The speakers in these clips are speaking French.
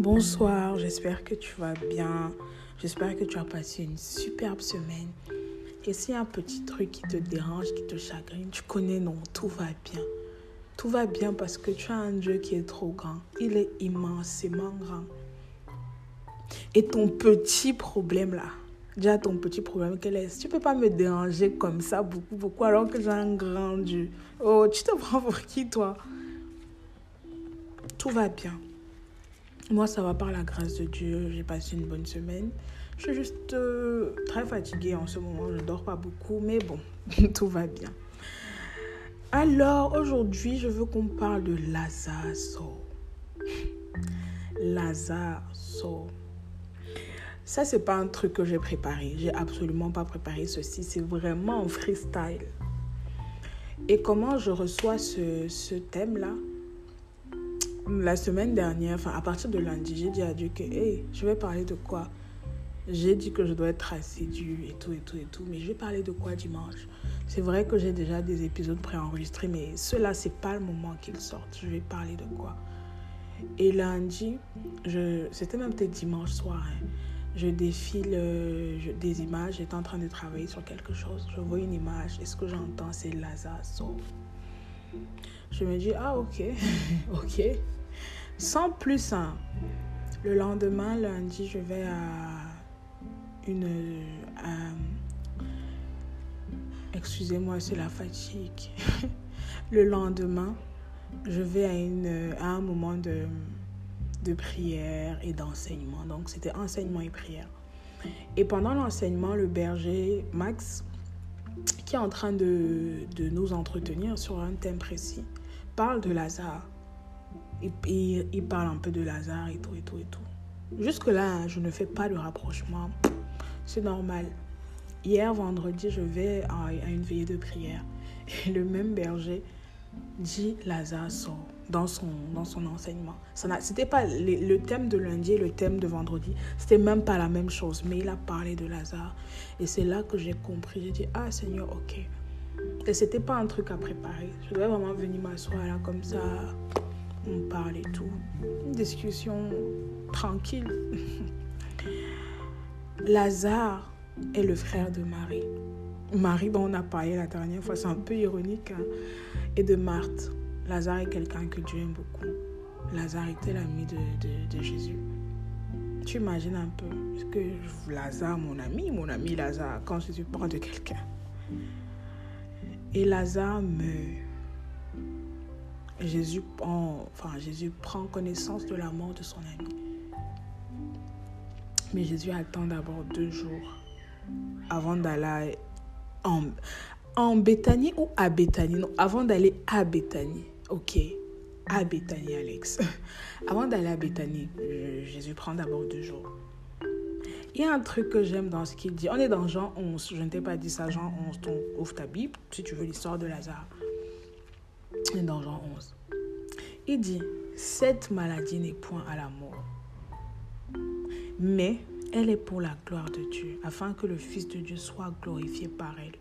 Bonsoir, j'espère que tu vas bien. J'espère que tu as passé une superbe semaine. Et s'il y a un petit truc qui te dérange, qui te chagrine, tu connais, non, tout va bien. Tout va bien parce que tu as un Dieu qui est trop grand. Il est immensément grand. Et ton petit problème là, déjà ton petit problème, quel est? Tu peux pas me déranger comme ça beaucoup, beaucoup, alors que j'ai un grand Dieu. Oh, tu te prends pour qui toi? Tout va bien. Moi, ça va par la grâce de Dieu. J'ai passé une bonne semaine. Je suis juste euh, très fatiguée en ce moment. Je ne dors pas beaucoup, mais bon, tout va bien. Alors, aujourd'hui, je veux qu'on parle de Lazare Lazare Ça, c'est pas un truc que j'ai préparé. J'ai absolument pas préparé ceci. C'est vraiment un freestyle. Et comment je reçois ce, ce thème-là? La semaine dernière, enfin à partir de lundi, j'ai dit à Dieu que hey, je vais parler de quoi? J'ai dit que je dois être assidue et tout et tout et tout, mais je vais parler de quoi dimanche? C'est vrai que j'ai déjà des épisodes préenregistrés, mais ceux-là, c'est pas le moment qu'ils sortent. Je vais parler de quoi? Et lundi, c'était même peut-être dimanche soir, hein, je défile euh, des images, j'étais en train de travailler sur quelque chose. Je vois une image et ce que j'entends, c'est Lazare Je me dis, ah ok, ok. Sans plus, hein. le lendemain, lundi, je vais à une... Excusez-moi, c'est la fatigue. le lendemain, je vais à, une, à un moment de, prière et d'enseignement. Donc, c'était enseignement et prière. Et pendant l'enseignement, le berger Max, qui est en train de nous entretenir sur un thème précis, parle de Lazare il, parle un peu de Lazare et tout et tout et tout. Jusque-là, je ne fais pas de rapprochement. C'est normal. Hier, vendredi, je vais à, une veillée de prière. Et le même berger dit Lazare dans son, dans son enseignement. C'était pas le, le, thème de lundi et le thème de vendredi. C'était même pas la même chose. Mais il a parlé de Lazare. Et c'est là que j'ai compris. J'ai dit, ah Seigneur, ok. Et c'était pas un truc à préparer. Je devais vraiment venir m'asseoir là comme ça on parle et tout. Une discussion tranquille. Lazare est le frère de Marie. Marie, bon, on a parlé la dernière fois, c'est un peu ironique. Hein. Et de Marthe. Lazare est quelqu'un que Dieu aime beaucoup. Lazare était l'ami de, de, Jésus. Tu imagines un peu ce que Lazare, mon ami, mon ami Lazare, quand Jésus parle de quelqu'un. Et Lazare meurt. Jésus, prend, connaissance de la mort de son ami. Mais Jésus attend d'abord deux jours avant d'aller en, en Béthanie ou à Béthanie? Non, avant d'aller à Béthanie. Ok, à Béthanie, Alex. avant d'aller à Béthanie, Jésus prend d'abord deux jours. Il y a un truc que j'aime dans ce qu'il dit. On est dans Jean 11. Je ne t'ai pas dit ça, Jean 11. Donc, ouvre ta Bible si tu veux l'histoire de Lazare dans Jean 11. Il dit, cette maladie n'est point à la mort, mais elle est pour la gloire de Dieu, afin que le Fils de Dieu soit glorifié par elle.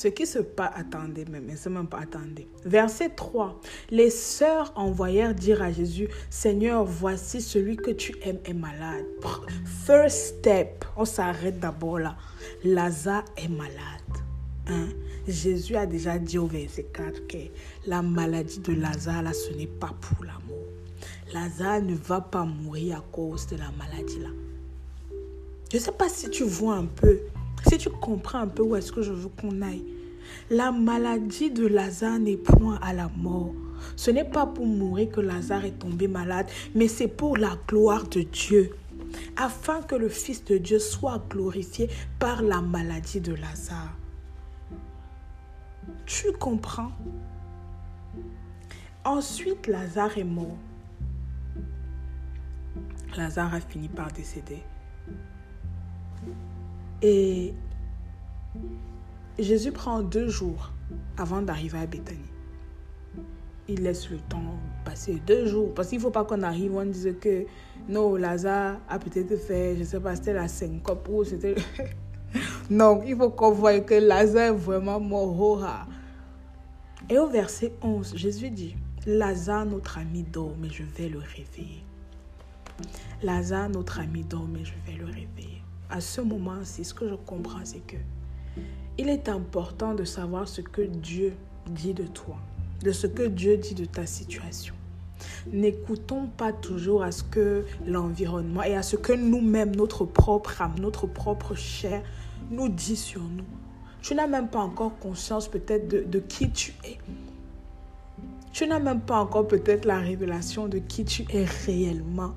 Ce qui se passe, attendez même, c'est même pas attendez. Verset 3. Les sœurs envoyèrent dire à Jésus, Seigneur, voici celui que tu aimes est malade. First step, on s'arrête d'abord là. Lazare est malade. Hein? Jésus a déjà dit au verset 4 que la maladie de Lazare, là, ce n'est pas pour la mort. Lazare ne va pas mourir à cause de la maladie là. Je ne sais pas si tu vois un peu, si tu comprends un peu où est-ce que je veux qu'on aille. La maladie de Lazare n'est point à la mort. Ce n'est pas pour mourir que Lazare est tombé malade, mais c'est pour la gloire de Dieu, afin que le Fils de Dieu soit glorifié par la maladie de Lazare. Tu comprends? Ensuite, Lazare est mort. Lazare a fini par décéder. Et Jésus prend deux jours avant d'arriver à Bethanie. Il laisse le temps passer deux jours. Parce qu'il ne faut pas qu'on arrive, on dise que non, Lazare a peut-être fait, je ne sais pas, c'était la syncope ou c'était. non, il faut qu'on voie que Lazare est vraiment mort. Et au verset 11, Jésus dit, Lazare, notre ami, dort, mais je vais le réveiller. Lazare, notre ami, dort, mais je vais le réveiller. À ce moment-ci, ce que je comprends, c'est que il est important de savoir ce que Dieu dit de toi, de ce que Dieu dit de ta situation. N'écoutons pas toujours à ce que l'environnement et à ce que nous-mêmes, notre propre âme, notre propre chair nous dit sur nous. Tu n'as même pas encore conscience peut-être de, de qui tu es. Tu n'as même pas encore peut-être la révélation de qui tu es réellement.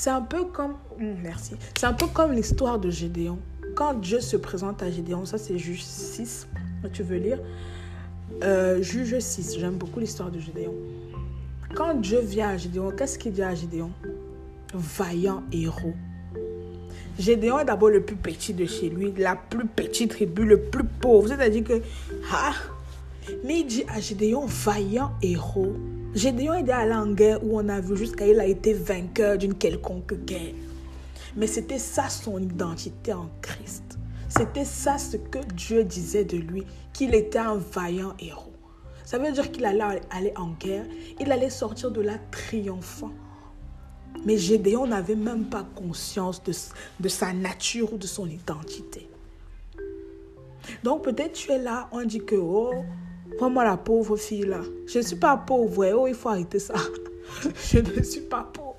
C'est un peu comme, hmm, merci, c'est un peu comme l'histoire de Gédéon. Quand Dieu se présente à Gédéon, ça c'est Juge 6, tu veux lire euh, Juge 6, j'aime beaucoup l'histoire de Gédéon. Quand Dieu vient à Gédéon, qu'est-ce qu'il dit à Gédéon? Vaillant héros. Gédéon est d'abord le plus petit de chez lui, la plus petite tribu, le plus pauvre. C'est-à-dire que, ah, mais il dit à Gédéon, vaillant héros. Gédéon est allé en guerre où on a vu jusqu'à il a été vainqueur d'une quelconque guerre. Mais c'était ça son identité en Christ. C'était ça ce que Dieu disait de lui, qu'il était un vaillant héros. Ça veut dire qu'il allait aller en guerre, il allait sortir de là triomphant. Mais Gédéon n'avait même pas conscience de, de sa nature ou de son identité. Donc peut-être tu es là, on dit que, oh, moi la pauvre fille là. Je ne suis pas pauvre, oh, il faut arrêter ça. Je ne suis pas pauvre.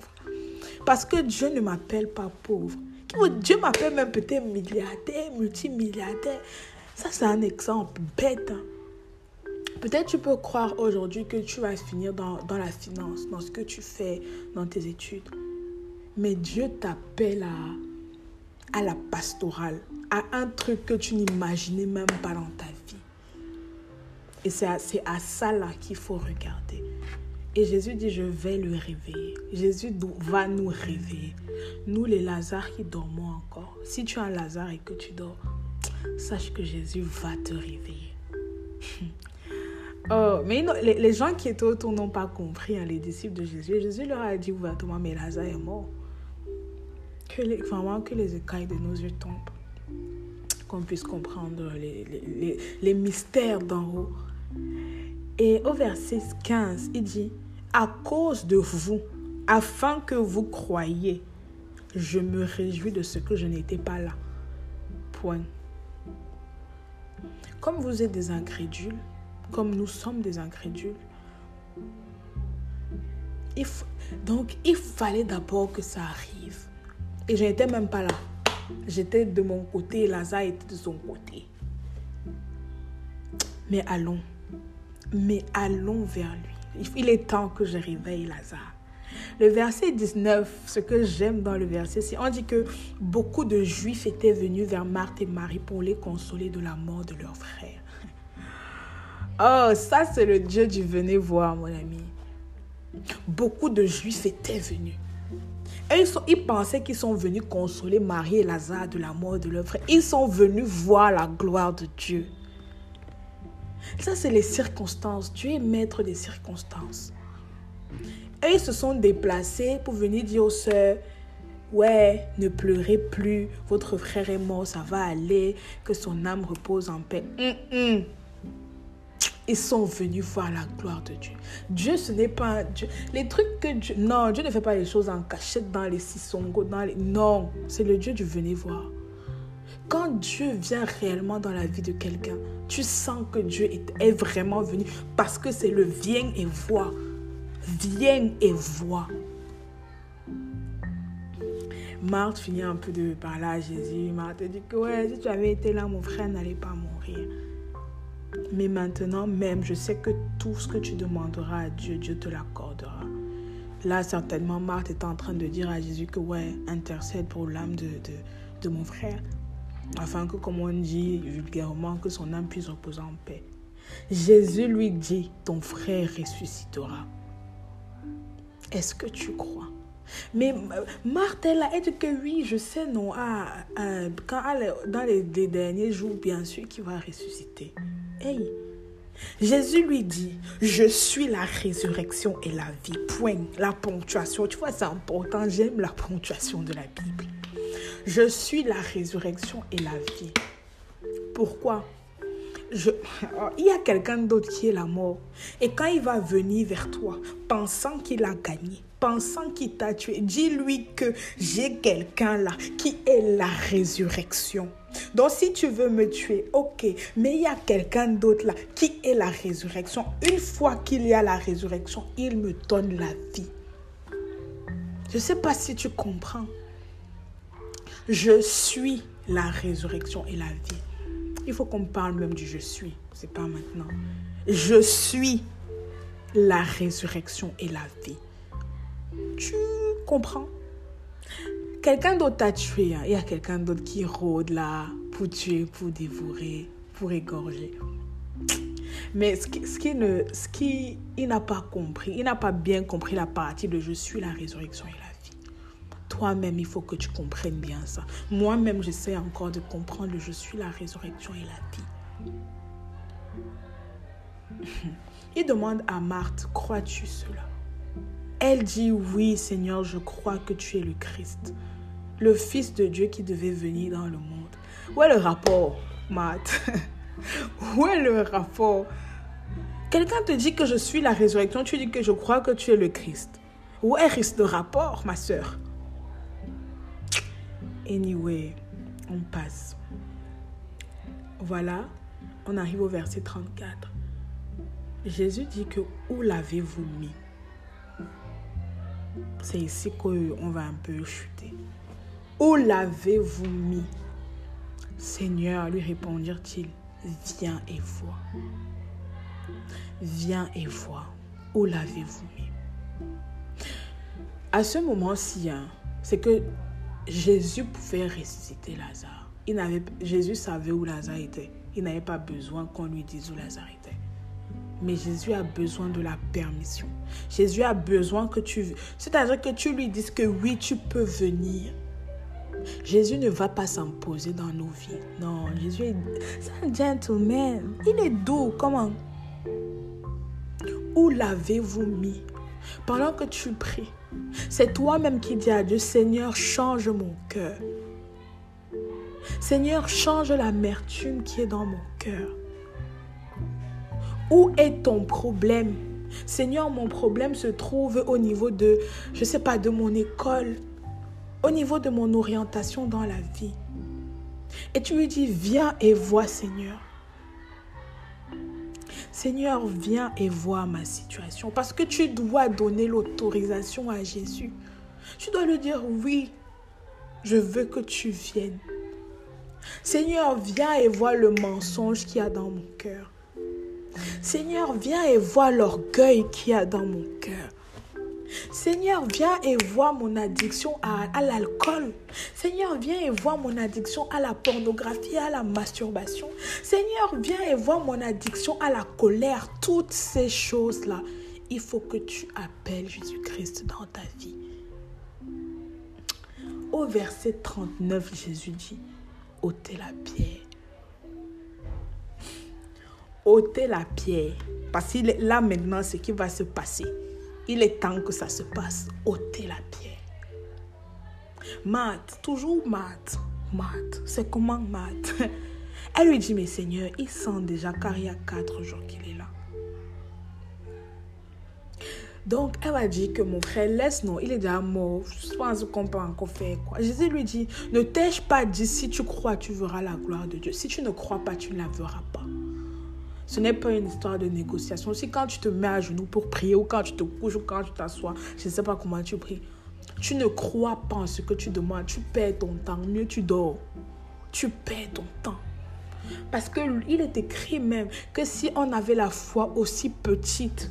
Parce que Dieu ne m'appelle pas pauvre. Dieu m'appelle même peut-être milliardaire, multimilliardaire. Ça, c'est un exemple bête. Hein. Peut-être tu peux croire aujourd'hui que tu vas finir dans, dans, la finance, dans ce que tu fais, dans tes études. Mais Dieu t'appelle à, à la pastorale, à un truc que tu n'imaginais même pas dans ta vie. Et c'est à, ça là qu'il faut regarder. Et Jésus dit, je vais le réveiller. Jésus va nous réveiller. Nous, les Lazars qui dormons encore. Si tu es un Lazare et que tu dors, sache que Jésus va te réveiller. oh, mais les, gens qui étaient autour n'ont pas compris, hein, les disciples de Jésus. Jésus leur a dit ouvertement, mais Lazare est mort. Que les, vraiment que les écailles de nos yeux tombent. Qu'on puisse comprendre les mystères d'en haut. Et au verset 15, il dit, à cause de vous, afin que vous croyiez, je me réjouis de ce que je n'étais pas là. Point. Comme vous êtes des incrédules, comme nous sommes des incrédules, donc il fallait d'abord que ça arrive. Et je n'étais même pas là. J'étais de mon côté, Lazare était de son côté. Mais allons mais allons vers lui. Il est temps que je réveille Lazare. Le verset 19, ce que j'aime dans le verset, c'est on dit que beaucoup de Juifs étaient venus vers Marthe et Marie pour les consoler de la mort de leur frère. Oh, ça c'est le Dieu du venez voir, mon ami. Beaucoup de Juifs étaient venus. Et ils, ils pensaient qu'ils sont venus consoler Marie et Lazare de la mort de leur frère. Ils sont venus voir la gloire de Dieu. Ça, c'est les circonstances. Dieu est maître des circonstances. Et ils se sont déplacés pour venir dire aux sœurs, ouais, ne pleurez plus, votre frère est mort, ça va aller, que son âme repose en paix. Mm, mm. Ils sont venus voir la gloire de Dieu. Dieu, ce n'est pas Dieu. Les trucs que Dieu... Non, Dieu ne fait pas les choses en cachette dans les sissongos, dans les... Non, c'est le Dieu du venez voir. Quand Dieu vient réellement dans la vie de quelqu'un, tu sens que Dieu est, vraiment venu parce que c'est le viens et vois. Viens et vois. Marthe finit un peu de parler à Jésus. Marthe dit que ouais, si tu avais été là, mon frère n'allait pas mourir. Mais maintenant même, je sais que tout ce que tu demanderas à Dieu, Dieu te l'accordera. Là, certainement, Marthe est en train de dire à Jésus que ouais, intercède pour l'âme de, de, de mon frère afin que, comme on dit vulgairement, que son âme puisse reposer en paix. Jésus lui dit, ton frère ressuscitera. Est-ce que tu crois? Mais Marthe, elle a dit que oui, je sais, non. Ah, quand dans les, derniers jours, bien sûr, qu'il va ressusciter. Hey, Jésus lui dit, je suis la résurrection et la vie. Point. La ponctuation, tu vois, c'est important. J'aime la ponctuation de la Bible. Je suis la résurrection et la vie. Pourquoi? Je, il y a quelqu'un d'autre qui est la mort. Et quand il va venir vers toi, pensant qu'il a gagné, pensant qu'il t'a tué, dis-lui que j'ai quelqu'un là qui est la résurrection. Donc si tu veux me tuer, ok, mais il y a quelqu'un d'autre là qui est la résurrection. Une fois qu'il y a la résurrection, il me donne la vie. Je ne sais pas si tu comprends. Je suis la résurrection et la vie. Il faut qu'on parle même du je suis. C'est pas maintenant. Je suis la résurrection et la vie. Tu comprends? Quelqu'un d'autre t'a tué. Hein. Il y a quelqu'un d'autre qui rôde là pour tuer, pour dévorer, pour égorger. Mais ce qui, n'a pas compris, il n'a pas bien compris la partie de je suis la résurrection et la vie. Toi-même, il faut que tu comprennes bien ça. Moi-même, j'essaie encore de comprendre le je suis la résurrection et la vie. Il demande à Marthe, crois-tu cela? Elle dit, oui Seigneur, je crois que tu es le Christ, le Fils de Dieu qui devait venir dans le monde. Où est le rapport, Marthe? Où est le rapport? Quelqu'un te dit que je suis la résurrection, tu dis que je crois que tu es le Christ. Où est le rapport, ma soeur Anyway, on passe. Voilà, on arrive au verset 34. Jésus dit que où l'avez-vous mis? C'est ici qu'on va un peu chuter. Où l'avez-vous mis? Seigneur, lui répondirent-ils, viens et vois. Viens et vois. Où l'avez-vous mis? À ce moment-ci, hein, c'est que Jésus pouvait ressusciter Lazare. Il n'avait, Jésus savait où Lazare était. Il n'avait pas besoin qu'on lui dise où Lazare était. Mais Jésus a besoin de la permission. Jésus a besoin que tu... C'est-à-dire que tu lui dises que oui, tu peux venir. Jésus ne va pas s'imposer dans nos vies. Non, Jésus est un gentleman. Il est doux. Comment Où l'avez-vous mis? Pendant que tu pries, c'est toi-même qui dis à Dieu, Seigneur, change mon cœur. Seigneur, change l'amertume qui est dans mon cœur. Où est ton problème? Seigneur, mon problème se trouve au niveau de, je ne sais pas, de mon école, au niveau de mon orientation dans la vie. Et tu lui dis, viens et vois, Seigneur. Seigneur, viens et vois ma situation. Parce que tu dois donner l'autorisation à Jésus. Tu dois lui dire, oui, je veux que tu viennes. Seigneur, viens et vois le mensonge qu'il y a dans mon cœur. Seigneur, viens et vois l'orgueil qu'il y a dans mon cœur. Seigneur, viens et vois mon addiction à, l'alcool. Seigneur, viens et vois mon addiction à la pornographie, à la masturbation. Seigneur, viens et vois mon addiction à la colère. Toutes ces choses-là, il faut que tu appelles Jésus-Christ dans ta vie. Au verset 39, Jésus dit, ôtez la pierre. ôtez la pierre. Parce que là maintenant, ce qui va se passer. Il est temps que ça se passe. ôtez la pierre. Matt, toujours Matt. Matt, c'est comment Matt? Elle lui dit, mais Seigneur, il sent déjà car il y a quatre jours qu'il est là. Donc, elle va dire que mon frère, laisse, non, il est déjà mort. Je pense qu'on peut encore faire. Jésus lui dit, ne t'ai-je pas dit, si tu crois, tu verras la gloire de Dieu. Si tu ne crois pas, tu ne la verras pas. Ce n'est pas une histoire de négociation. Si quand tu te mets à genoux pour prier ou quand tu te couches ou quand tu t'assois, je ne sais pas comment tu pries, tu ne crois pas en ce que tu demandes, tu perds ton temps, mieux tu dors. Tu perds ton temps. Parce qu'il est écrit même que si on avait la foi aussi petite,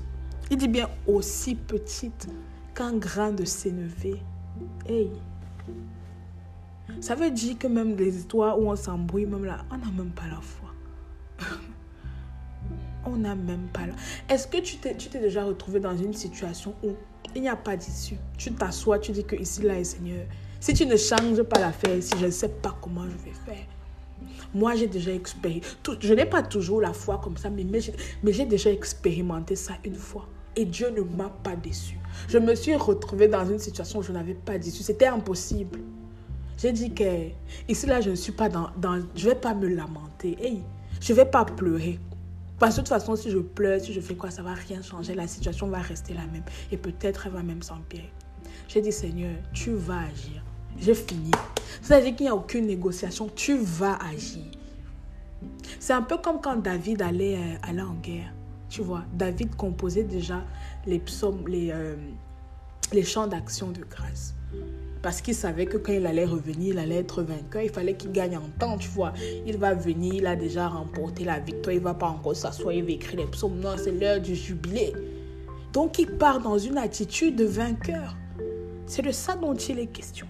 il dit bien aussi petite qu'un grain de sénévé. Hey. Ça veut dire que même les histoires où on s'embrouille, même là, on n'a même pas la foi. On n'a même pas là. Est-ce que tu t'es, déjà retrouvé dans une situation où il n'y a pas d'issue? Tu t'assois, tu dis que ici, là est Seigneur. Si tu ne changes pas l'affaire ici, je ne sais pas comment je vais faire. Moi, j'ai déjà expérimenté. Je n'ai pas toujours la foi comme ça, mais, j'ai déjà expérimenté ça une fois. Et Dieu ne m'a pas déçu. Je me suis retrouvée dans une situation où je n'avais pas d'issue. C'était impossible. J'ai dit que ici, là, je ne suis pas dans... dans je ne vais pas me lamenter. Hey, Je ne vais pas pleurer. Parce que de toute façon, si je pleure, si je fais quoi, ça va rien changer. La situation va rester la même. Et peut-être elle va même s'empirer. J'ai dit, Seigneur, tu vas agir. J'ai fini. C'est-à-dire qu'il n'y a aucune négociation. Tu vas agir. C'est un peu comme quand David allait, euh, en guerre. Tu vois, David composait déjà les psaumes, les, euh, les chants d'action de grâce. Parce qu'il savait que quand il allait revenir, il allait être vainqueur. Il fallait qu'il gagne en temps, tu vois. Il va venir, il a déjà remporté la victoire. Il va pas encore s'asseoir, il va écrire les psaumes. Non, c'est l'heure du jubilé. Donc il part dans une attitude de vainqueur. C'est de ça dont il est question.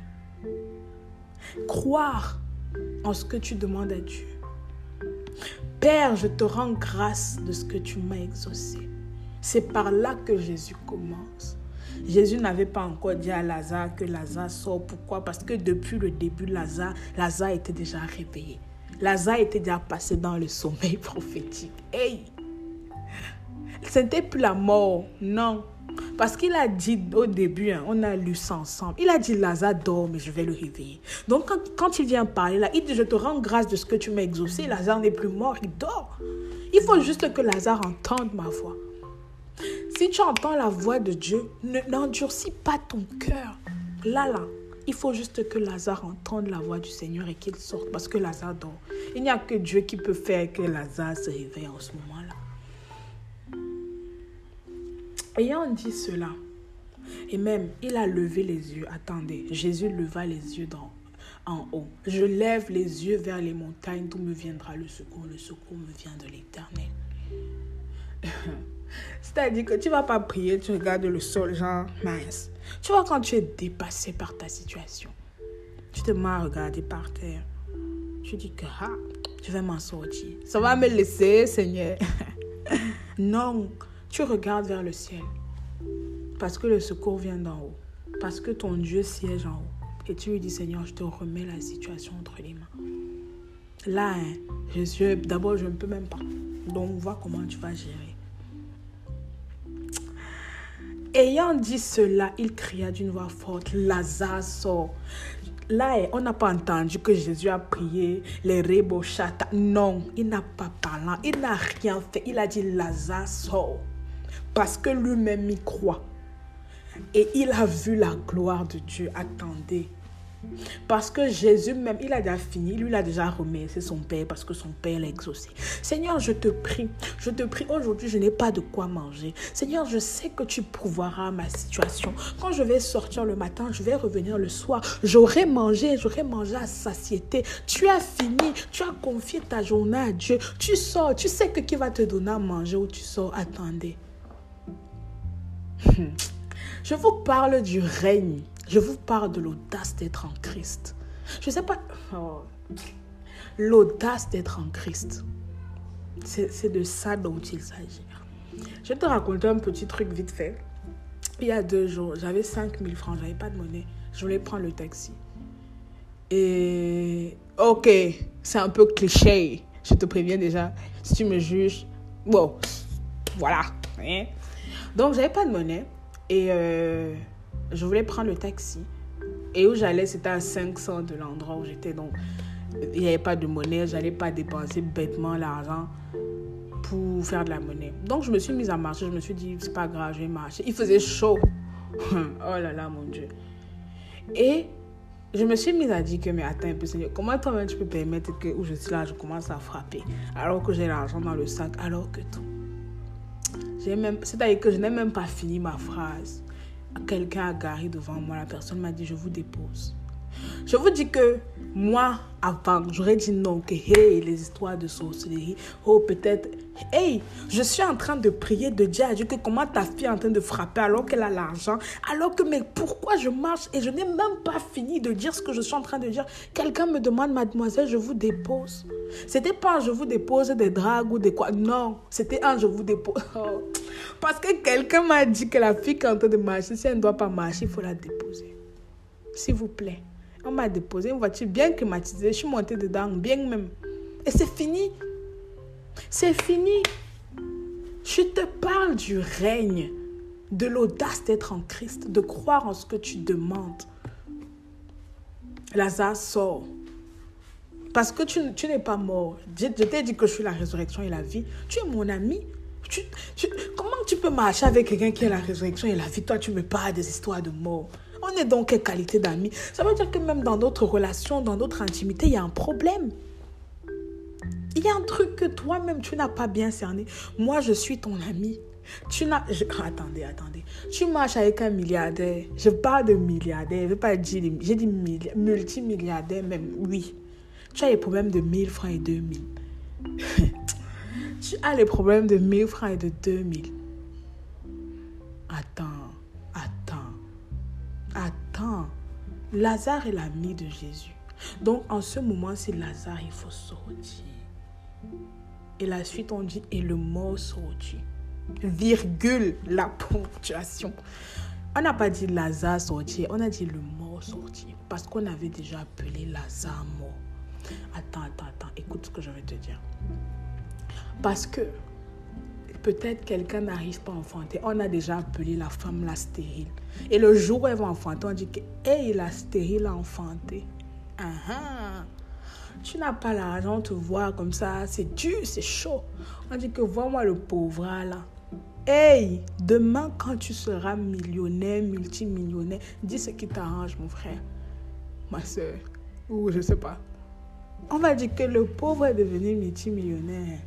Croire en ce que tu demandes à Dieu. Père, je te rends grâce de ce que tu m'as exaucé. C'est par là que Jésus commence. Jésus n'avait pas encore dit à Lazare que Lazare sort. Pourquoi? Parce que depuis le début, Lazare, Lazare était déjà réveillé. Lazare était déjà passé dans le sommeil prophétique. Hey! Ce n'était plus la mort, non. Parce qu'il a dit au début, hein, on a lu ça ensemble, il a dit Lazare dort, mais je vais le réveiller. Donc quand, quand, il vient parler là, il dit Je te rends grâce de ce que tu m'as exaucé. Lazare n'est plus mort, il dort. Il faut juste que Lazare entende ma voix. Si tu entends la voix de Dieu, n'endurcis pas ton cœur. Là, là, il faut juste que Lazare entende la voix du Seigneur et qu'il sorte parce que Lazare dort. Il n'y a que Dieu qui peut faire que Lazare se réveille en ce moment-là. Ayant dit cela, et même il a levé les yeux, attendez, Jésus leva les yeux en haut. Je lève les yeux vers les montagnes, d'où me viendra le secours. Le secours me vient de l'Éternel. C'est-à-dire que tu vas pas prier, tu regardes le sol, genre mince. Tu vois, quand tu es dépassé par ta situation, tu te mets à regarder par terre. Tu dis que ah, je vais m'en sortir. Ça va me laisser, Seigneur. non, tu regardes vers le ciel. Parce que le secours vient d'en haut. Parce que ton Dieu siège en haut. Et tu lui dis, Seigneur, je te remets la situation entre les mains. Là, hein, je suis, d'abord, je ne peux même pas. Donc, vois comment tu vas gérer. Ayant dit cela, il cria d'une voix forte, Lazare sort. Là, on n'a pas entendu que Jésus a prié les rébochata. Non, il n'a pas parlé, il n'a rien fait. Il a dit Lazare sort. Parce que lui-même y croit. Et il a vu la gloire de Dieu. Attendez. Parce que Jésus même, il a déjà fini, lui il a déjà remercié son Père parce que son Père l'a exaucé. Seigneur, je te prie, je te prie, aujourd'hui je n'ai pas de quoi manger. Seigneur, je sais que tu pourvoiras ma situation. Quand je vais sortir le matin, je vais revenir le soir, j'aurai mangé, j'aurai mangé à satiété. Tu as fini, tu as confié ta journée à Dieu. Tu sors, tu sais que qui va te donner à manger ou tu sors, attendez. Je vous parle du règne je vous parle de l'audace d'être en Christ. Je ne sais pas. Oh. L'audace d'être en Christ. C'est de ça dont il s'agit. Je vais te raconter un petit truc vite fait. Il y a deux jours, j'avais 5000 francs, j'avais pas de monnaie. Je voulais prendre le taxi. Et ok, c'est un peu cliché. Je te préviens déjà. Si tu me juges, bon, voilà. Hein? Donc, j'avais pas de monnaie. Et euh, je voulais prendre le taxi. Et où j'allais, c'était à 500 de l'endroit où j'étais. Donc, il n'y avait pas de monnaie. Je n'allais pas dépenser bêtement l'argent pour faire de la monnaie. Donc, je me suis mise à marcher. Je me suis dit, c'est pas grave, je vais marcher. Il faisait chaud. oh là là, mon Dieu. Et je me suis mise à dire que, mais attends un peu, Seigneur, comment toi-même tu peux permettre que où je suis là, je commence à frapper alors que j'ai l'argent dans le sac, alors que tout. C'est-à-dire que je n'ai même pas fini ma phrase quelqu'un a garé devant moi, la personne m'a dit je vous dépose. Je vous dis que moi, avant, j'aurais dit non, que hey, les histoires de sorcellerie, oh peut-être, hey, je suis en train de prier, de dire à Dieu que comment ta fille est en train de frapper alors qu'elle a l'argent, alors que mais pourquoi je marche et je n'ai même pas fini de dire ce que je suis en train de dire. Quelqu'un me demande, mademoiselle, je vous dépose. C'était pas un je vous dépose des dragues ou des quoi, non, c'était un je vous dépose. Oh. Parce que quelqu'un m'a dit que la fille qui est en train de marcher, si elle ne doit pas marcher, il faut la déposer. S'il vous plaît. On m'a déposé une voiture bien climatisée. Je suis montée dedans, bien même. Et c'est fini. C'est fini. Je te parle du règne, de l'audace d'être en Christ, de croire en ce que tu demandes. Lazare sort. Parce que tu, n'es pas mort. Je, t'ai dit que je suis la résurrection et la vie. Tu es mon ami. Comment tu peux marcher avec quelqu'un qui est la résurrection et la vie? Toi, tu me parles des histoires de mort. On est donc quelle qualité d'amis Ça veut dire que même dans notre relation, dans notre intimité, il y a un problème. Il y a un truc que toi-même, tu n'as pas bien cerné. Moi, je suis ton ami. Tu n'as... Attendez, attendez. Tu marches avec un milliardaire. Je parle de milliardaire. Je veux pas dire... J'ai dit multimilliardaire même. Oui. Tu as les problèmes de 1000 francs et 2000. tu as les problèmes de 1000 francs et de 2000. Attends. Attends. Attends. Lazare est l'ami de Jésus. Donc, en ce moment, c'est Lazare, il faut sortir. Et la suite, on dit, et le mort sortit. Virgule, la ponctuation. On n'a pas dit Lazare sorti, on a dit le mort sorti. Parce qu'on avait déjà appelé Lazare mort. Attends, attends, attends, écoute ce que je vais te dire. Parce que peut-être quelqu'un n'arrive pas à enfanter. On a déjà appelé la femme la stérile. Et le jour où elle va enfanter, on dit que, hey, la stérile a enfanté. Uh -huh. Tu n'as pas l'argent, te voir comme ça, c'est dur, c'est chaud. On dit que vois-moi le pauvre là. Hey, demain quand tu seras millionnaire, multimillionnaire, dis ce qui t'arrange, mon frère, ma soeur, ou je sais pas. On va dire que le pauvre est devenu multimillionnaire.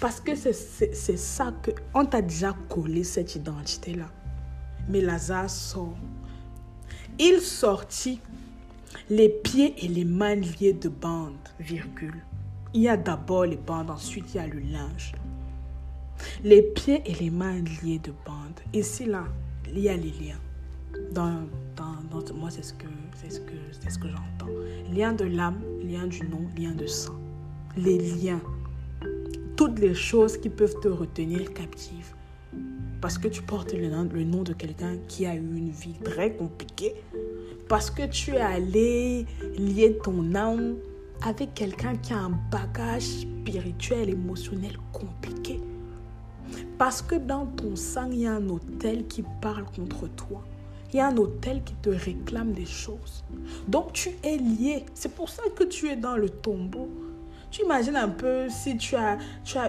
Parce que c'est ça que... On t'a déjà collé cette identité-là. Mais Lazare sort. Il sortit les pieds et les mains liés de bandes, virgule. Il y a d'abord les bandes, ensuite il y a le linge. Les pieds et les mains liés de bandes. Ici, là, il y a les liens. Dans, dans, dans moi, c'est ce que, c'est ce que, ce que j'entends. Lien de l'âme, lien du nom, lien de sang. Les liens. Toutes les choses qui peuvent te retenir captive. Parce que tu portes le nom, le nom de quelqu'un qui a eu une vie très compliquée. Parce que tu es allé lier ton âme avec quelqu'un qui a un bagage spirituel, émotionnel compliqué. Parce que dans ton sang, il y a un hôtel qui parle contre toi. Il y a un hôtel qui te réclame des choses. Donc tu es lié. C'est pour ça que tu es dans le tombeau. Tu imagines un peu si tu as,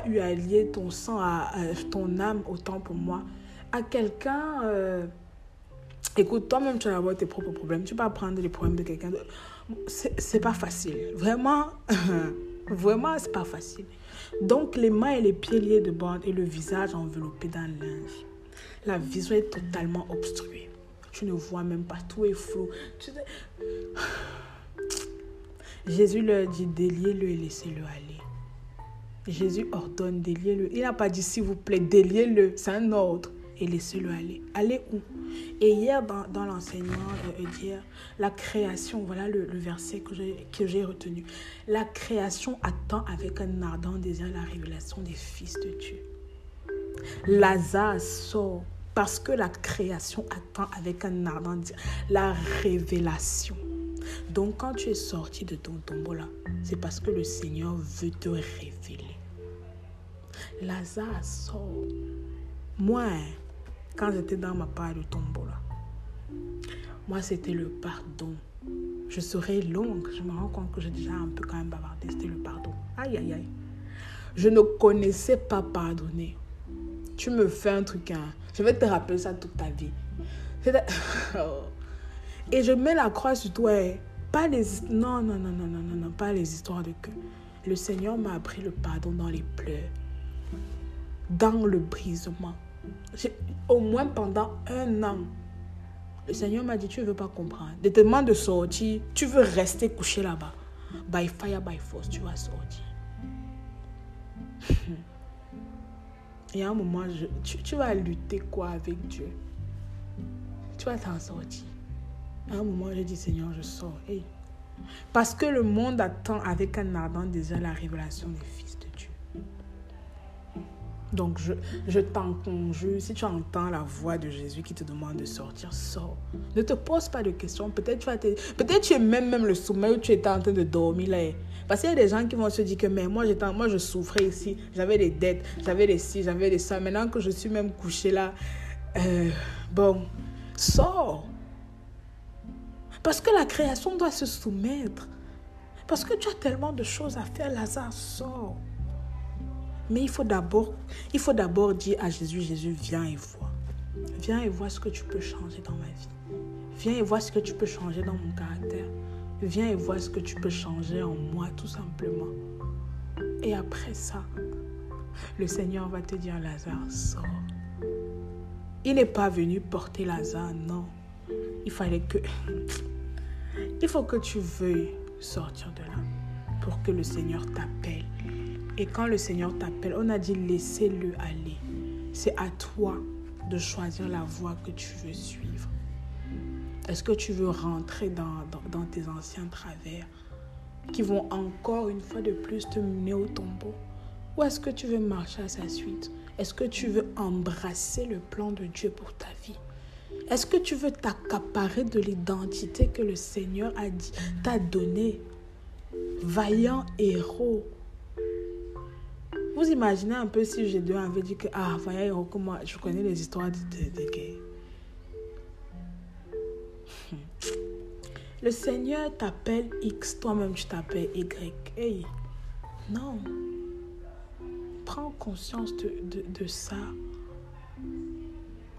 eu à lier ton sang, à, ton âme, autant pour moi, à quelqu'un. Euh, écoute, toi-même, tu vas avoir tes propres problèmes. Tu vas prendre les problèmes de quelqu'un. C'est pas facile. Vraiment, vraiment, c'est pas facile. Donc, les mains et les pieds liés de bande et le visage enveloppé dans linge. La vision est totalement obstruée. Tu ne vois même pas, tout est flou. Jésus leur dit, déliez-le et laissez-le aller. Jésus ordonne, déliez-le. Il n'a pas dit, s'il vous plaît, déliez-le. C'est un ordre. Et laissez-le aller. Aller où? Et hier, dans, l'enseignement d'hier, la création, voilà le, le verset que j'ai retenu. La création attend avec un ardent désir la révélation des fils de Dieu. Lazare sort parce que la création attend avec un ardent désir la révélation. Donc quand tu es sorti de ton tombeau là, c'est parce que le Seigneur veut te révéler. Lazare sort. Moi, quand j'étais dans ma part de tombeau là, moi c'était le pardon. Je serai longue. Je me rends compte que j'ai déjà un peu quand même bavardé. C'était le pardon. Aïe, aïe, aïe. Je ne connaissais pas pardonner. Tu me fais un truc, hein. je vais te rappeler ça toute ta vie. Et je mets la croix sur toi. Hein. Pas les... Non, non, non, non, non, non, non, pas les histoires de cœur. Le Seigneur m'a appris le pardon dans les pleurs, dans le brisement. Au moins pendant un an, le Seigneur m'a dit, tu ne veux pas comprendre. De te de sortir, tu veux rester couché là-bas. By fire, by force, tu vas sortir. Et à un moment, tu, tu vas lutter quoi avec Dieu? Tu vas t'en sortir. À un moment, j'ai dit, Seigneur, je sors. Parce que le monde attend avec un ardent désir la révélation des fils. Donc, je, t'en conjure, si tu entends la voix de Jésus qui te demande de sortir, sors. Ne te pose pas de questions. Peut-être tu, tu es même, même le sommeil où tu étais en train de dormir là. Parce qu'il y a des gens qui vont se dire que mais moi, moi je souffrais ici, j'avais des dettes, j'avais des ci, j'avais des ça. Maintenant que je suis même couché là, euh, bon, sors. Parce que la création doit se soumettre. Parce que tu as tellement de choses à faire, Lazare, sort. Mais il faut d'abord, il faut d'abord dire à Jésus, Jésus, viens et vois. Viens et vois ce que tu peux changer dans ma vie. Viens et vois ce que tu peux changer dans mon caractère. Viens et vois ce que tu peux changer en moi, tout simplement. Et après ça, le Seigneur va te dire, Lazare, sors. Il n'est pas venu porter Lazare, non. Il fallait que... Il faut que tu veuilles sortir de là pour que le Seigneur t'appelle. Et quand le Seigneur t'appelle, on a dit laissez-le aller. C'est à toi de choisir la voie que tu veux suivre. Est-ce que tu veux rentrer dans, tes anciens travers qui vont encore une fois de plus te mener au tombeau? Ou est-ce que tu veux marcher à sa suite? Est-ce que tu veux embrasser le plan de Dieu pour ta vie? Est-ce que tu veux t'accaparer de l'identité que le Seigneur a dit, t'a donnée? Vaillant héros, vous imaginez un peu si j'ai deux avait dit que, ah, voyez, moi, je connais les histoires de, de. Hmm. Le Seigneur t'appelle X, toi-même tu t'appelles Y. Non. Prends conscience de, de, de ça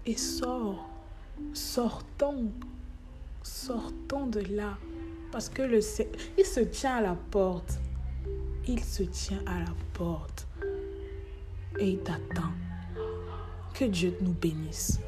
et sors. Sortons. Sortons de là. Parce que le il se tient à la porte. Il se tient à la porte et il t'attend. Que Dieu nous bénisse.